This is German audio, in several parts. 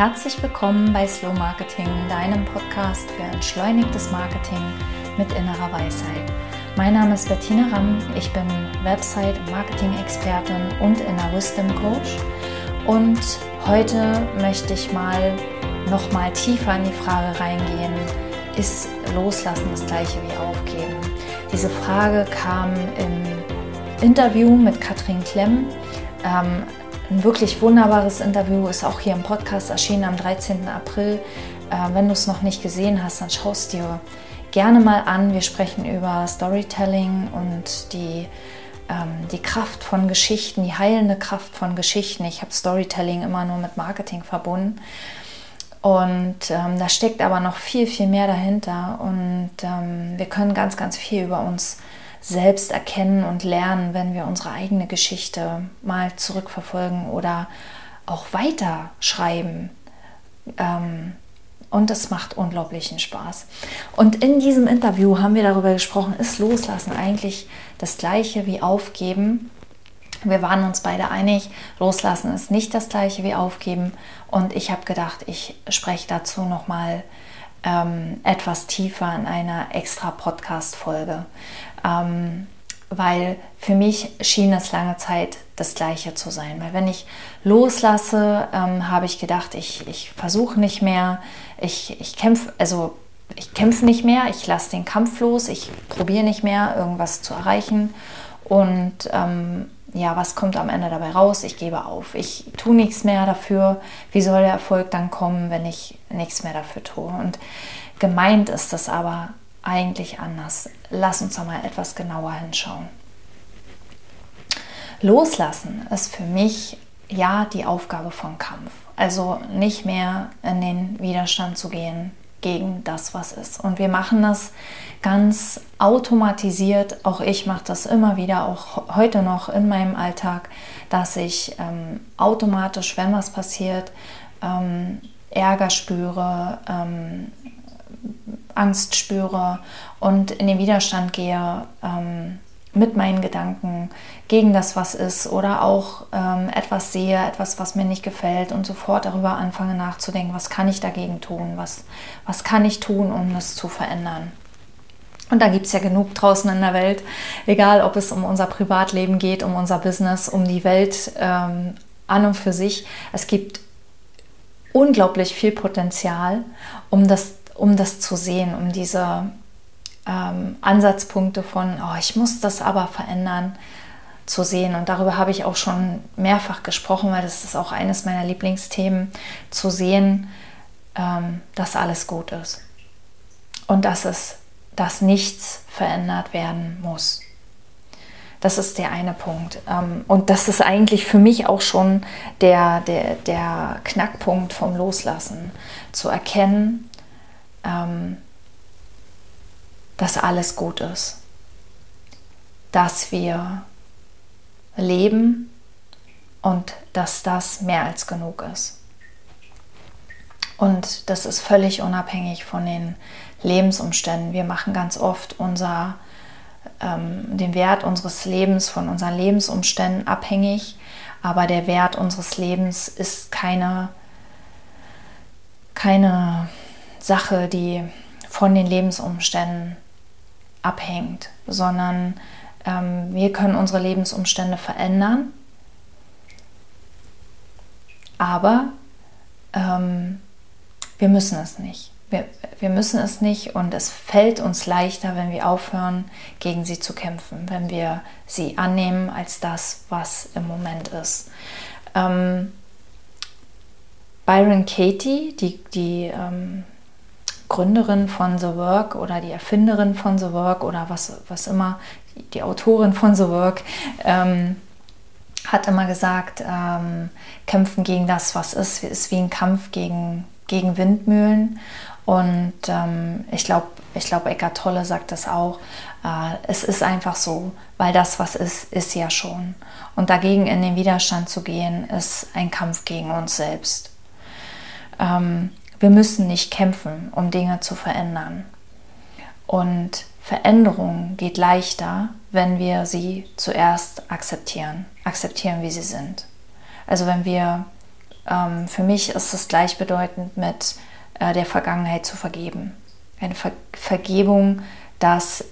Herzlich willkommen bei Slow Marketing, deinem Podcast für entschleunigtes Marketing mit innerer Weisheit. Mein Name ist Bettina Ramm, ich bin Website- und Marketing-Expertin und Inner Wisdom Coach. Und heute möchte ich mal noch mal tiefer in die Frage reingehen, ist Loslassen das gleiche wie Aufgeben? Diese Frage kam im Interview mit Katrin Klemm. Ähm, ein wirklich wunderbares Interview ist auch hier im Podcast erschienen am 13. April. Äh, wenn du es noch nicht gesehen hast, dann schaust dir gerne mal an. Wir sprechen über Storytelling und die, ähm, die Kraft von Geschichten, die heilende Kraft von Geschichten. Ich habe Storytelling immer nur mit Marketing verbunden. Und ähm, da steckt aber noch viel, viel mehr dahinter. Und ähm, wir können ganz, ganz viel über uns selbst erkennen und lernen, wenn wir unsere eigene Geschichte mal zurückverfolgen oder auch weiterschreiben. Ähm, und das macht unglaublichen Spaß. Und in diesem Interview haben wir darüber gesprochen, ist Loslassen eigentlich das gleiche wie Aufgeben? Wir waren uns beide einig, Loslassen ist nicht das gleiche wie Aufgeben. Und ich habe gedacht, ich spreche dazu nochmal ähm, etwas tiefer in einer extra Podcast-Folge ähm, weil für mich schien es lange Zeit das Gleiche zu sein. Weil wenn ich loslasse, ähm, habe ich gedacht, ich, ich versuche nicht mehr, ich, ich kämpfe, also ich kämpfe nicht mehr, ich lasse den Kampf los, ich probiere nicht mehr, irgendwas zu erreichen. Und ähm, ja, was kommt am Ende dabei raus? Ich gebe auf. Ich tue nichts mehr dafür. Wie soll der Erfolg dann kommen, wenn ich nichts mehr dafür tue? Und gemeint ist das aber eigentlich anders? Lass uns da mal etwas genauer hinschauen. Loslassen ist für mich ja die Aufgabe von Kampf. Also nicht mehr in den Widerstand zu gehen gegen das, was ist. Und wir machen das ganz automatisiert. Auch ich mache das immer wieder, auch heute noch in meinem Alltag, dass ich ähm, automatisch, wenn was passiert, ähm, Ärger spüre, ähm, Angst spüre und in den Widerstand gehe ähm, mit meinen Gedanken gegen das, was ist oder auch ähm, etwas sehe, etwas, was mir nicht gefällt und sofort darüber anfange nachzudenken, was kann ich dagegen tun, was, was kann ich tun, um das zu verändern. Und da gibt es ja genug draußen in der Welt, egal ob es um unser Privatleben geht, um unser Business, um die Welt ähm, an und für sich. Es gibt unglaublich viel Potenzial, um das um das zu sehen, um diese ähm, Ansatzpunkte von, oh, ich muss das aber verändern, zu sehen. Und darüber habe ich auch schon mehrfach gesprochen, weil das ist auch eines meiner Lieblingsthemen, zu sehen, ähm, dass alles gut ist. Und dass es, dass nichts verändert werden muss. Das ist der eine Punkt. Ähm, und das ist eigentlich für mich auch schon der, der, der Knackpunkt vom Loslassen. Zu erkennen, ähm, dass alles gut ist, dass wir leben und dass das mehr als genug ist. Und das ist völlig unabhängig von den Lebensumständen. Wir machen ganz oft unser, ähm, den Wert unseres Lebens von unseren Lebensumständen abhängig, aber der Wert unseres Lebens ist keine, keine Sache, die von den Lebensumständen abhängt, sondern ähm, wir können unsere Lebensumstände verändern, aber ähm, wir müssen es nicht. Wir, wir müssen es nicht und es fällt uns leichter, wenn wir aufhören, gegen sie zu kämpfen, wenn wir sie annehmen als das, was im Moment ist. Ähm, Byron Katie, die, die ähm, Gründerin von The Work oder die Erfinderin von The Work oder was, was immer, die Autorin von The Work, ähm, hat immer gesagt, ähm, kämpfen gegen das, was ist, ist wie ein Kampf gegen, gegen Windmühlen. Und ähm, ich glaube, ich glaub, Eckart Tolle sagt das auch. Äh, es ist einfach so, weil das, was ist, ist ja schon. Und dagegen in den Widerstand zu gehen, ist ein Kampf gegen uns selbst. Ähm, wir müssen nicht kämpfen, um Dinge zu verändern. Und Veränderung geht leichter, wenn wir sie zuerst akzeptieren, akzeptieren, wie sie sind. Also wenn wir ähm, für mich ist es gleichbedeutend mit äh, der Vergangenheit zu vergeben. Eine Ver Vergebung, dass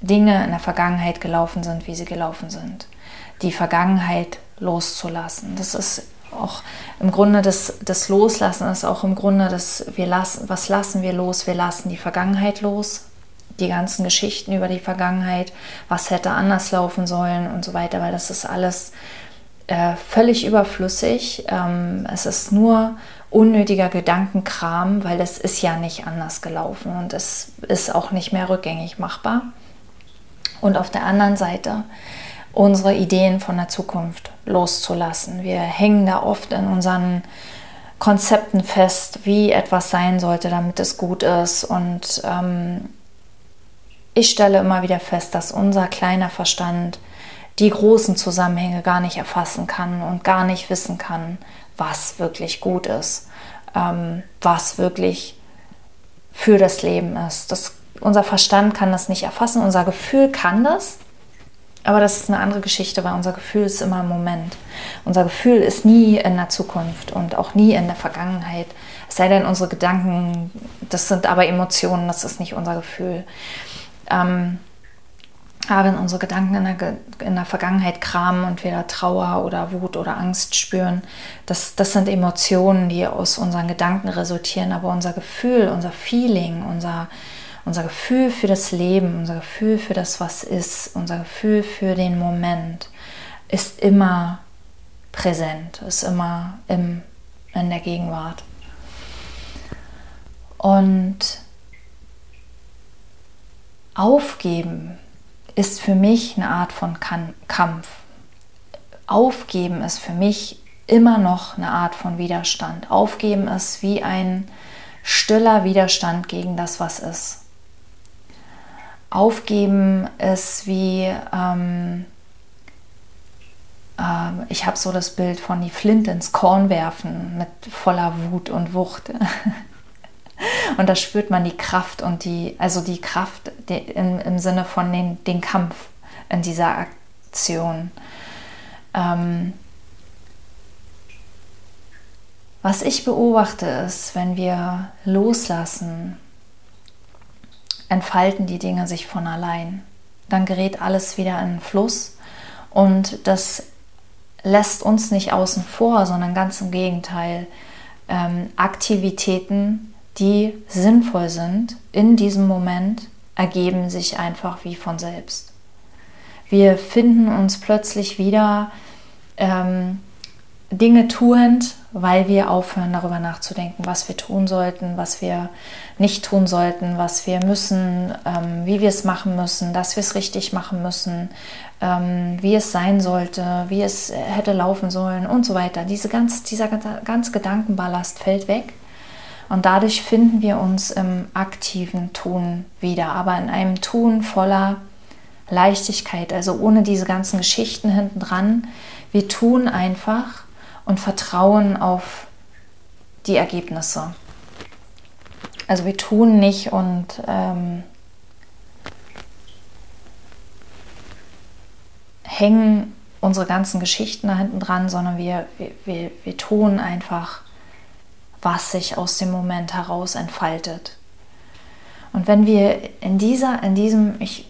Dinge in der Vergangenheit gelaufen sind, wie sie gelaufen sind. Die Vergangenheit loszulassen. Das ist auch im Grunde das, das Loslassen ist auch im Grunde das, wir lassen, was lassen wir los? Wir lassen die Vergangenheit los, die ganzen Geschichten über die Vergangenheit, was hätte anders laufen sollen und so weiter, weil das ist alles äh, völlig überflüssig. Ähm, es ist nur unnötiger Gedankenkram, weil es ist ja nicht anders gelaufen und es ist auch nicht mehr rückgängig machbar. Und auf der anderen Seite unsere Ideen von der Zukunft loszulassen. Wir hängen da oft in unseren Konzepten fest, wie etwas sein sollte, damit es gut ist. Und ähm, ich stelle immer wieder fest, dass unser kleiner Verstand die großen Zusammenhänge gar nicht erfassen kann und gar nicht wissen kann, was wirklich gut ist, ähm, was wirklich für das Leben ist. Das, unser Verstand kann das nicht erfassen, unser Gefühl kann das, aber das ist eine andere Geschichte, weil unser Gefühl ist immer im Moment. Unser Gefühl ist nie in der Zukunft und auch nie in der Vergangenheit. Es sei denn, unsere Gedanken, das sind aber Emotionen, das ist nicht unser Gefühl. Ähm, aber wenn unsere Gedanken in der, in der Vergangenheit kramen und wir da Trauer oder Wut oder Angst spüren, das, das sind Emotionen, die aus unseren Gedanken resultieren. Aber unser Gefühl, unser Feeling, unser, unser Gefühl für das Leben, unser Gefühl für das, was ist, unser Gefühl für den Moment ist immer präsent, ist immer im, in der Gegenwart. Und aufgeben ist für mich eine Art von Kampf. Aufgeben ist für mich immer noch eine Art von Widerstand. Aufgeben ist wie ein stiller Widerstand gegen das, was ist. Aufgeben ist wie, ähm, äh, ich habe so das Bild von die Flint ins Korn werfen mit voller Wut und Wucht. und da spürt man die Kraft und die, also die Kraft die, im, im Sinne von den, den Kampf in dieser Aktion. Ähm, was ich beobachte ist, wenn wir loslassen, entfalten die Dinge sich von allein. Dann gerät alles wieder in Fluss und das lässt uns nicht außen vor, sondern ganz im Gegenteil. Ähm, Aktivitäten, die sinnvoll sind in diesem Moment, ergeben sich einfach wie von selbst. Wir finden uns plötzlich wieder ähm, Dinge tuend, weil wir aufhören darüber nachzudenken, was wir tun sollten, was wir nicht tun sollten, was wir müssen, ähm, wie wir es machen müssen, dass wir es richtig machen müssen, ähm, wie es sein sollte, wie es hätte laufen sollen und so weiter. Diese ganz, dieser ganze Gedankenballast fällt weg und dadurch finden wir uns im aktiven Tun wieder, aber in einem Tun voller Leichtigkeit, also ohne diese ganzen Geschichten hinten dran. Wir tun einfach und vertrauen auf die Ergebnisse. Also wir tun nicht und ähm, hängen unsere ganzen Geschichten da hinten dran, sondern wir, wir, wir, tun einfach, was sich aus dem Moment heraus entfaltet. Und wenn wir in dieser, in diesem, ich,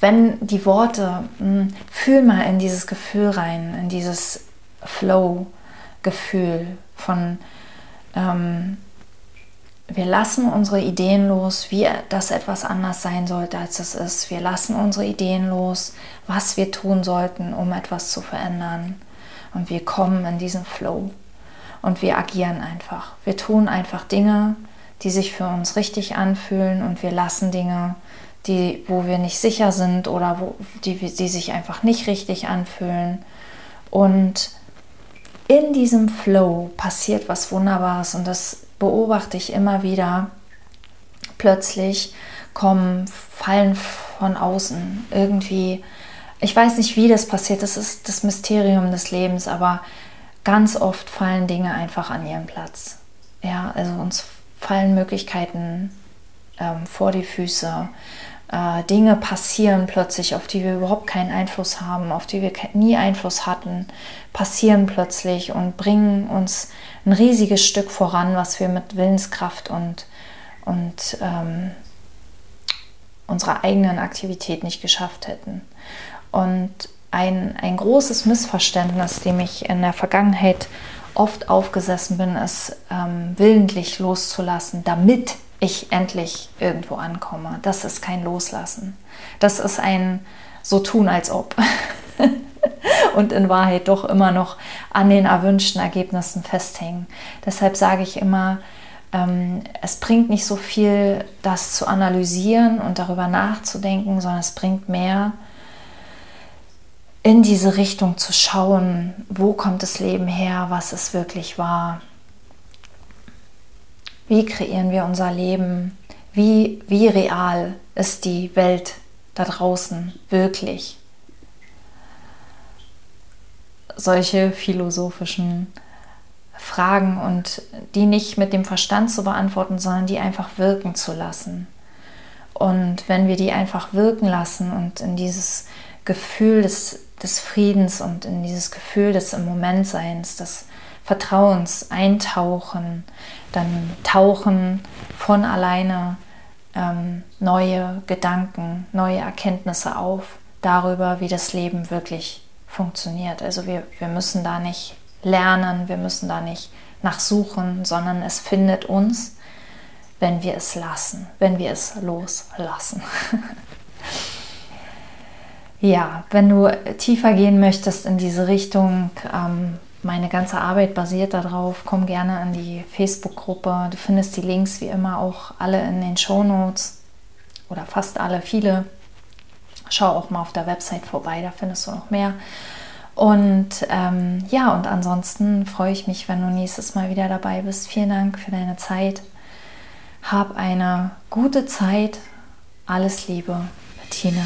wenn die Worte, mh, hm, fühl mal in dieses Gefühl rein, in dieses Flow-Gefühl von ähm, wir lassen unsere Ideen los, wie das etwas anders sein sollte, als es ist. Wir lassen unsere Ideen los, was wir tun sollten, um etwas zu verändern. Und wir kommen in diesen Flow. Und wir agieren einfach. Wir tun einfach Dinge, die sich für uns richtig anfühlen und wir lassen Dinge, die, wo wir nicht sicher sind oder wo, die, die sich einfach nicht richtig anfühlen. Und in diesem Flow passiert was Wunderbares und das beobachte ich immer wieder. Plötzlich kommen Fallen von außen irgendwie. Ich weiß nicht, wie das passiert. Das ist das Mysterium des Lebens, aber ganz oft fallen Dinge einfach an ihren Platz. Ja, also uns fallen Möglichkeiten ähm, vor die Füße. Äh, Dinge passieren plötzlich, auf die wir überhaupt keinen Einfluss haben, auf die wir nie Einfluss hatten, passieren plötzlich und bringen uns ein riesiges Stück voran, was wir mit Willenskraft und, und ähm, unserer eigenen Aktivität nicht geschafft hätten. Und ein, ein großes Missverständnis, dem ich in der Vergangenheit oft aufgesessen bin, ist ähm, willentlich loszulassen, damit ich endlich irgendwo ankomme. Das ist kein Loslassen. Das ist ein so tun, als ob. und in Wahrheit doch immer noch an den erwünschten Ergebnissen festhängen. Deshalb sage ich immer, ähm, es bringt nicht so viel, das zu analysieren und darüber nachzudenken, sondern es bringt mehr, in diese Richtung zu schauen, wo kommt das Leben her, was es wirklich war wie kreieren wir unser Leben? Wie, wie real ist die Welt da draußen wirklich? Solche philosophischen Fragen und die nicht mit dem Verstand zu beantworten, sondern die einfach wirken zu lassen. Und wenn wir die einfach wirken lassen und in dieses Gefühl des, des Friedens und in dieses Gefühl des im Moment Seins, des Vertrauens eintauchen, dann tauchen von alleine ähm, neue Gedanken, neue Erkenntnisse auf darüber, wie das Leben wirklich funktioniert. Also wir, wir müssen da nicht lernen, wir müssen da nicht nachsuchen, sondern es findet uns, wenn wir es lassen, wenn wir es loslassen. ja, wenn du tiefer gehen möchtest in diese Richtung, ähm, meine ganze Arbeit basiert darauf. Komm gerne in die Facebook-Gruppe. Du findest die Links wie immer auch alle in den Show Notes oder fast alle, viele. Schau auch mal auf der Website vorbei, da findest du noch mehr. Und ähm, ja, und ansonsten freue ich mich, wenn du nächstes Mal wieder dabei bist. Vielen Dank für deine Zeit. Hab eine gute Zeit. Alles Liebe, Bettina.